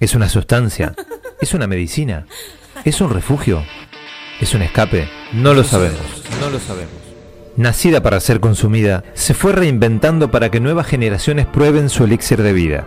¿Es una sustancia? ¿Es una medicina? ¿Es un refugio? ¿Es un escape? No lo sabemos. No lo sabemos. Nacida para ser consumida, se fue reinventando para que nuevas generaciones prueben su elixir de vida.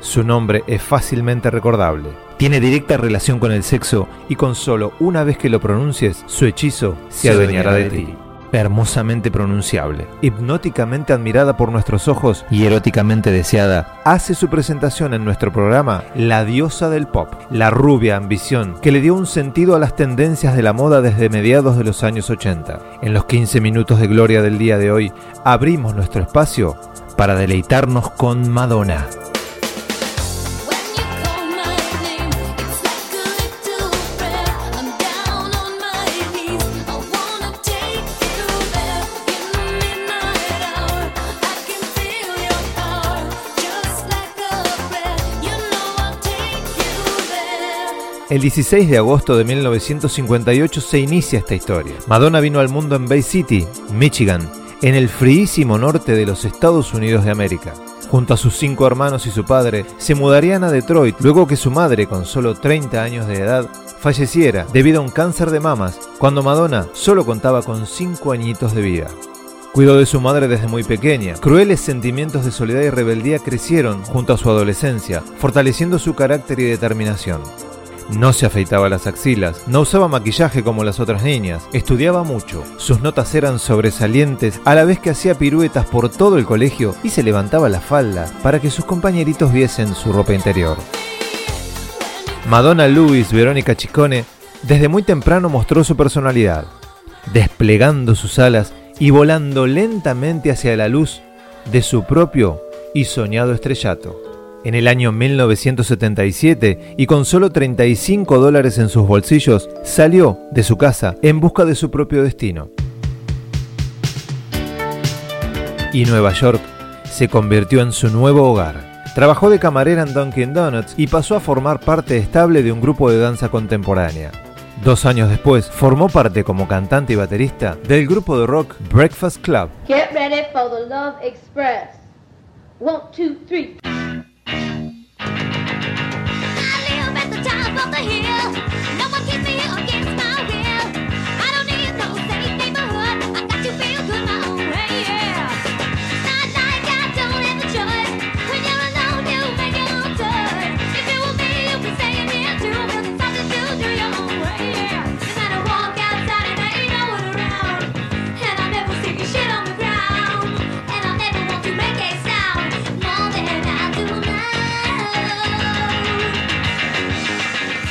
Su nombre es fácilmente recordable. Tiene directa relación con el sexo y con solo una vez que lo pronuncies, su hechizo se adueñará de ti hermosamente pronunciable, hipnóticamente admirada por nuestros ojos y eróticamente deseada, hace su presentación en nuestro programa La diosa del pop, la rubia ambición que le dio un sentido a las tendencias de la moda desde mediados de los años 80. En los 15 minutos de gloria del día de hoy, abrimos nuestro espacio para deleitarnos con Madonna. El 16 de agosto de 1958 se inicia esta historia. Madonna vino al mundo en Bay City, Michigan, en el fríísimo norte de los Estados Unidos de América. Junto a sus cinco hermanos y su padre, se mudarían a Detroit luego que su madre, con solo 30 años de edad, falleciera debido a un cáncer de mamas, cuando Madonna solo contaba con 5 añitos de vida. Cuidó de su madre desde muy pequeña. Crueles sentimientos de soledad y rebeldía crecieron junto a su adolescencia, fortaleciendo su carácter y determinación. No se afeitaba las axilas, no usaba maquillaje como las otras niñas, estudiaba mucho, sus notas eran sobresalientes a la vez que hacía piruetas por todo el colegio y se levantaba la falda para que sus compañeritos viesen su ropa interior. Madonna Luis Verónica Chicone desde muy temprano mostró su personalidad, desplegando sus alas y volando lentamente hacia la luz de su propio y soñado estrellato en el año 1977 y con solo 35 dólares en sus bolsillos, salió de su casa en busca de su propio destino. Y Nueva York se convirtió en su nuevo hogar. Trabajó de camarera en Dunkin' Donuts y pasó a formar parte estable de un grupo de danza contemporánea. Dos años después, formó parte como cantante y baterista del grupo de rock Breakfast Club. Get ready for the Love Express. One, two, three.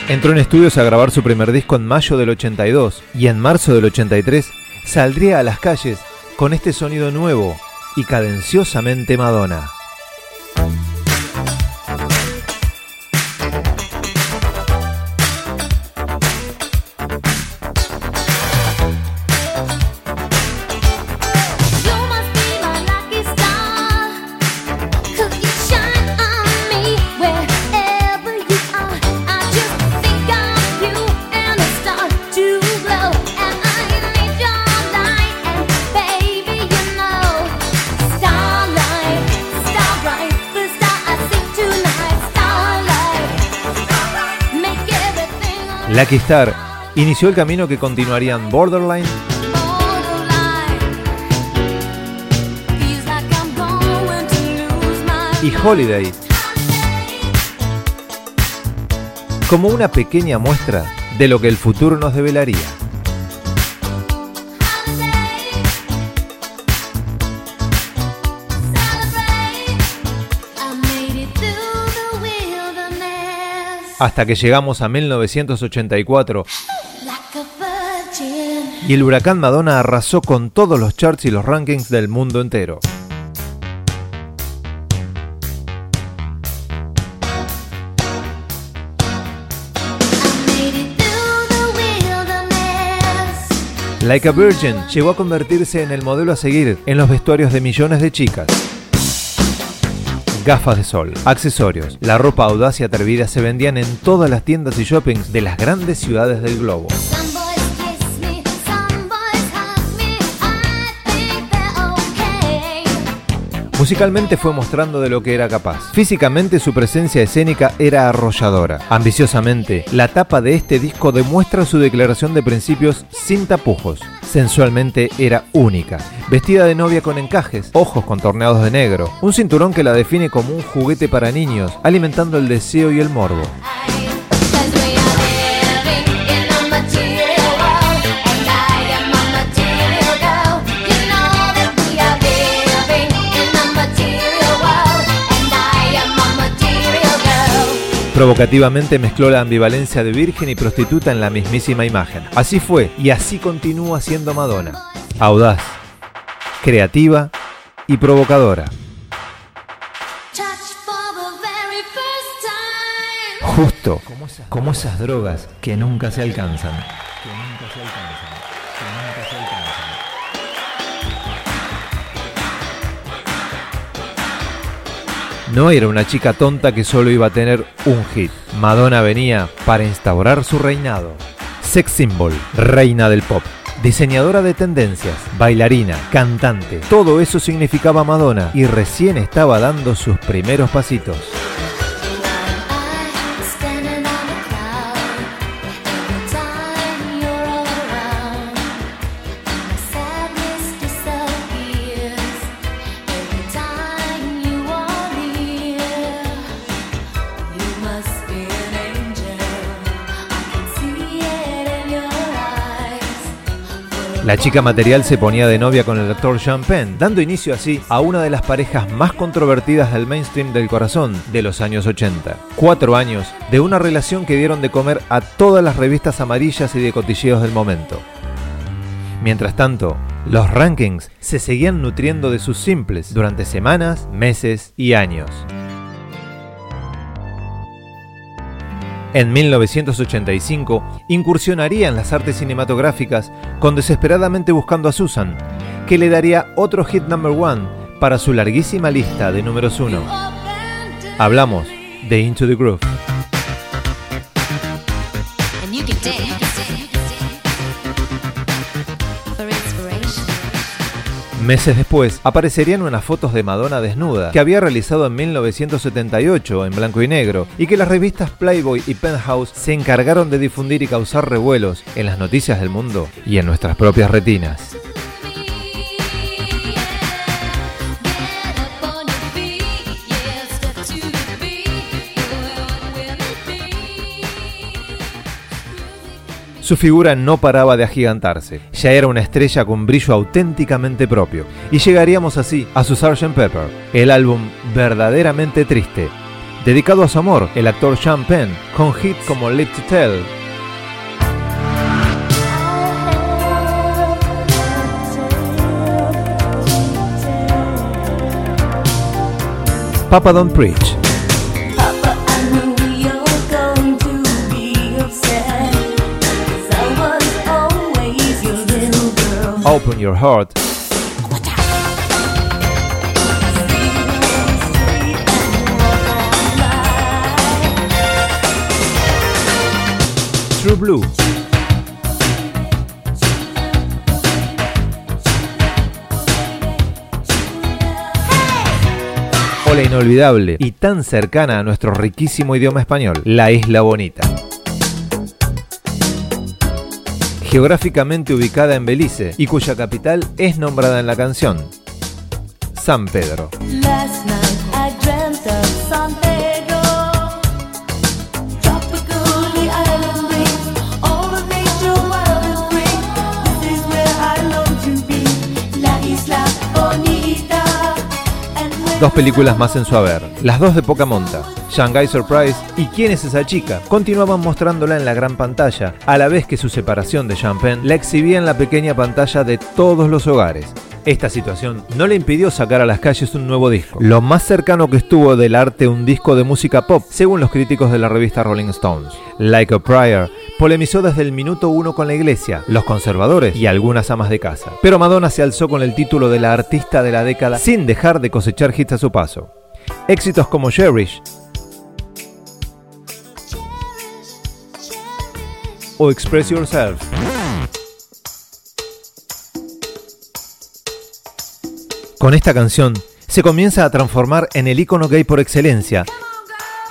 Entró en estudios a grabar su primer disco en mayo del 82 y en marzo del 83 saldría a las calles con este sonido nuevo y cadenciosamente Madonna. Lucky Star inició el camino que continuarían Borderline, y Holiday como una pequeña muestra de lo que el futuro nos develaría. hasta que llegamos a 1984. Y el huracán Madonna arrasó con todos los charts y los rankings del mundo entero. Like a Virgin llegó a convertirse en el modelo a seguir en los vestuarios de millones de chicas. Gafas de sol, accesorios, la ropa audaz y atrevida se vendían en todas las tiendas y shoppings de las grandes ciudades del globo. Musicalmente fue mostrando de lo que era capaz. Físicamente su presencia escénica era arrolladora. Ambiciosamente, la tapa de este disco demuestra su declaración de principios sin tapujos. Sensualmente era única. Vestida de novia con encajes, ojos contorneados de negro, un cinturón que la define como un juguete para niños, alimentando el deseo y el morbo. Provocativamente mezcló la ambivalencia de virgen y prostituta en la mismísima imagen. Así fue y así continúa siendo Madonna. Audaz, creativa y provocadora. Justo como esas drogas que nunca se alcanzan. No era una chica tonta que solo iba a tener un hit. Madonna venía para instaurar su reinado. Sex symbol, reina del pop. Diseñadora de tendencias, bailarina, cantante. Todo eso significaba Madonna y recién estaba dando sus primeros pasitos. La chica material se ponía de novia con el actor Sean Penn, dando inicio así a una de las parejas más controvertidas del mainstream del corazón de los años 80. Cuatro años de una relación que dieron de comer a todas las revistas amarillas y de cotilleos del momento. Mientras tanto, los rankings se seguían nutriendo de sus simples durante semanas, meses y años. En 1985 incursionaría en las artes cinematográficas con Desesperadamente Buscando a Susan, que le daría otro hit number one para su larguísima lista de números uno. Hablamos de Into the Groove. Meses después, aparecerían unas fotos de Madonna desnuda que había realizado en 1978 en blanco y negro y que las revistas Playboy y Penthouse se encargaron de difundir y causar revuelos en las noticias del mundo y en nuestras propias retinas. Su figura no paraba de agigantarse, ya era una estrella con brillo auténticamente propio, y llegaríamos así a su Sgt. Pepper, el álbum verdaderamente triste. Dedicado a su amor, el actor Sean Penn, con hits como Live to Tell, Papa Don't Preach, Open Your Heart, True Blue, o la inolvidable y tan cercana a nuestro riquísimo idioma español, La Isla Bonita. Geográficamente ubicada en Belice y cuya capital es nombrada en la canción, San Pedro. Dos películas más en su haber, las dos de poca monta, Shanghai Surprise y ¿Quién es esa chica? continuaban mostrándola en la gran pantalla, a la vez que su separación de Champagne la exhibía en la pequeña pantalla de todos los hogares. Esta situación no le impidió sacar a las calles un nuevo disco, lo más cercano que estuvo del arte un disco de música pop, según los críticos de la revista Rolling Stones. Like a Prayer polemizó desde el minuto uno con la iglesia, los conservadores y algunas amas de casa. Pero Madonna se alzó con el título de la artista de la década sin dejar de cosechar hits a su paso. Éxitos como Cherish o Express Yourself. Con esta canción se comienza a transformar en el icono gay por excelencia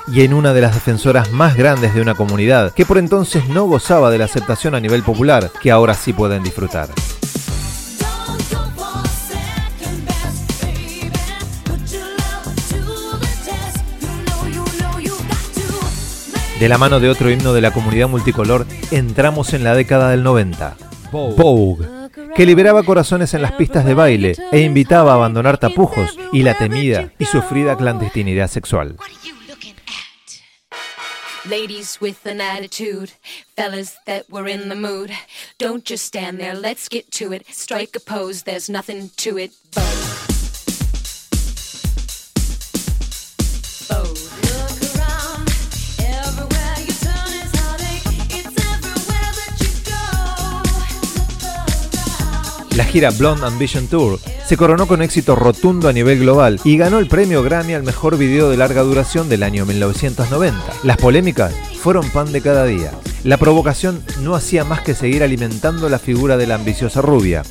y en una de las defensoras más grandes de una comunidad que por entonces no gozaba de la aceptación a nivel popular que ahora sí pueden disfrutar. De la mano de otro himno de la comunidad multicolor, entramos en la década del 90. Vogue, que liberaba corazones en las pistas de baile e invitaba a abandonar tapujos y la temida y sufrida clandestinidad sexual. Ladies with an attitude, fellas that were in the mood. Don't just stand there, let's get to it. Strike a pose, there's nothing to it. Gira Blonde Ambition Tour se coronó con éxito rotundo a nivel global y ganó el premio Grammy al mejor video de larga duración del año 1990. Las polémicas fueron pan de cada día. La provocación no hacía más que seguir alimentando la figura de la ambiciosa rubia.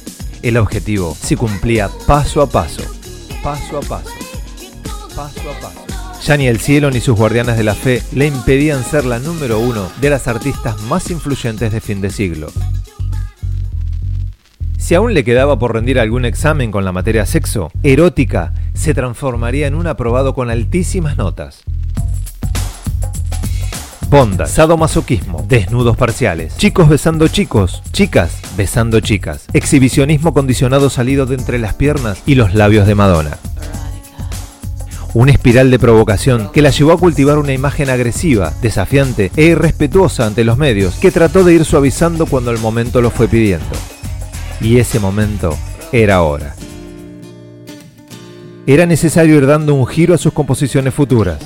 El objetivo se cumplía paso a paso, paso a paso, paso a paso. Ya ni el cielo ni sus guardianes de la fe le impedían ser la número uno de las artistas más influyentes de fin de siglo. Si aún le quedaba por rendir algún examen con la materia sexo, erótica se transformaría en un aprobado con altísimas notas. Bonda, sadomasoquismo, desnudos parciales, chicos besando chicos, chicas besando chicas, exhibicionismo condicionado salido de entre las piernas y los labios de Madonna. Una espiral de provocación que la llevó a cultivar una imagen agresiva, desafiante e irrespetuosa ante los medios, que trató de ir suavizando cuando el momento lo fue pidiendo. Y ese momento era ahora. Era necesario ir dando un giro a sus composiciones futuras.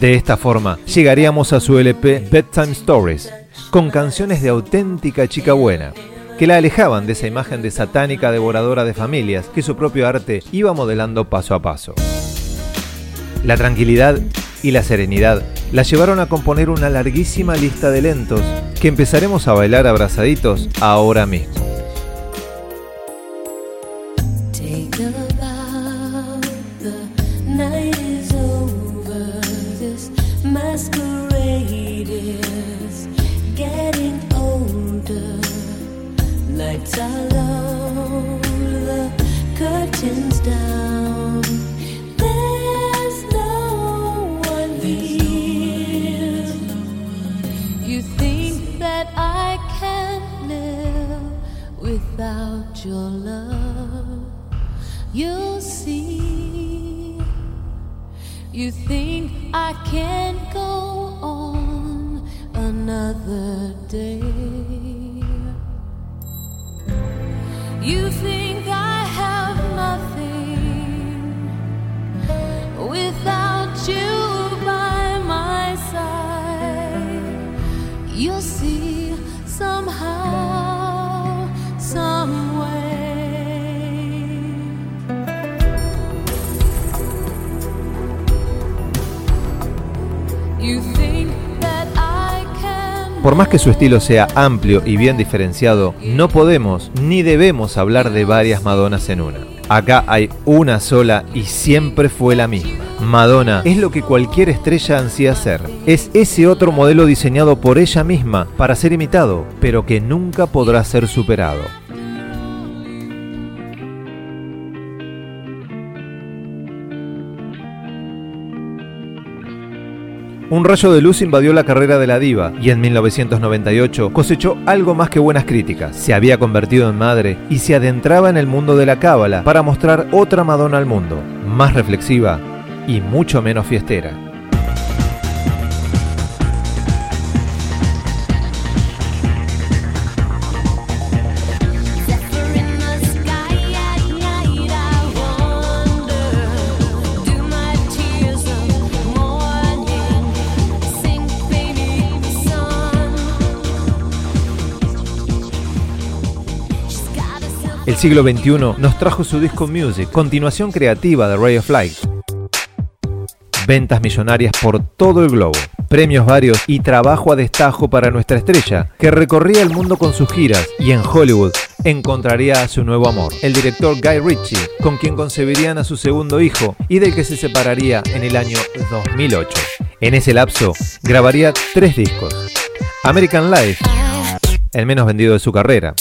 De esta forma, llegaríamos a su LP Bedtime Stories, con canciones de auténtica chica buena, que la alejaban de esa imagen de satánica devoradora de familias que su propio arte iba modelando paso a paso. La tranquilidad y la serenidad la llevaron a componer una larguísima lista de lentos que empezaremos a bailar abrazaditos ahora mismo. You'll see. You think I can't go on another day? You think Por más que su estilo sea amplio y bien diferenciado, no podemos ni debemos hablar de varias Madonas en una. Acá hay una sola y siempre fue la misma. Madonna es lo que cualquier estrella ansía ser. Es ese otro modelo diseñado por ella misma para ser imitado, pero que nunca podrá ser superado. Un rayo de luz invadió la carrera de la diva y en 1998 cosechó algo más que buenas críticas. Se había convertido en madre y se adentraba en el mundo de la cábala para mostrar otra Madonna al mundo, más reflexiva y mucho menos fiestera. El siglo XXI nos trajo su disco Music, continuación creativa de Ray of Light. Ventas millonarias por todo el globo, premios varios y trabajo a destajo para nuestra estrella, que recorría el mundo con sus giras y en Hollywood encontraría a su nuevo amor, el director Guy Ritchie, con quien concebirían a su segundo hijo y del que se separaría en el año 2008. En ese lapso grabaría tres discos. American Life, el menos vendido de su carrera.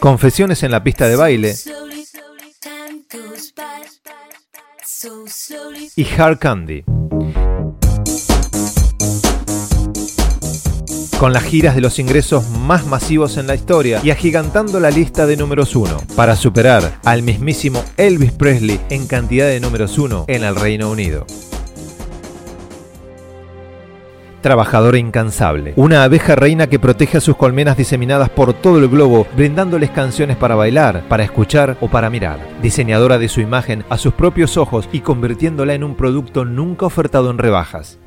Confesiones en la pista de baile y Hard Candy. Con las giras de los ingresos más masivos en la historia y agigantando la lista de números uno, para superar al mismísimo Elvis Presley en cantidad de números uno en el Reino Unido. Trabajadora incansable. Una abeja reina que protege a sus colmenas diseminadas por todo el globo, brindándoles canciones para bailar, para escuchar o para mirar. Diseñadora de su imagen a sus propios ojos y convirtiéndola en un producto nunca ofertado en rebajas.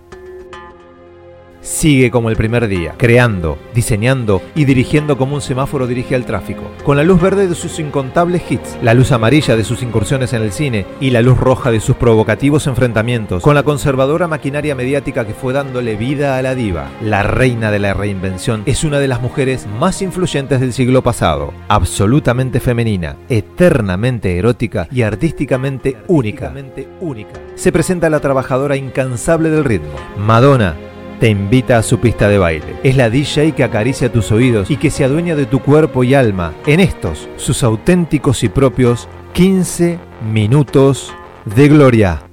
Sigue como el primer día, creando, diseñando y dirigiendo como un semáforo dirige al tráfico, con la luz verde de sus incontables hits, la luz amarilla de sus incursiones en el cine y la luz roja de sus provocativos enfrentamientos, con la conservadora maquinaria mediática que fue dándole vida a la diva. La reina de la reinvención es una de las mujeres más influyentes del siglo pasado, absolutamente femenina, eternamente erótica y artísticamente única. Se presenta la trabajadora incansable del ritmo, Madonna te invita a su pista de baile. Es la DJ que acaricia tus oídos y que se adueña de tu cuerpo y alma en estos, sus auténticos y propios 15 minutos de gloria.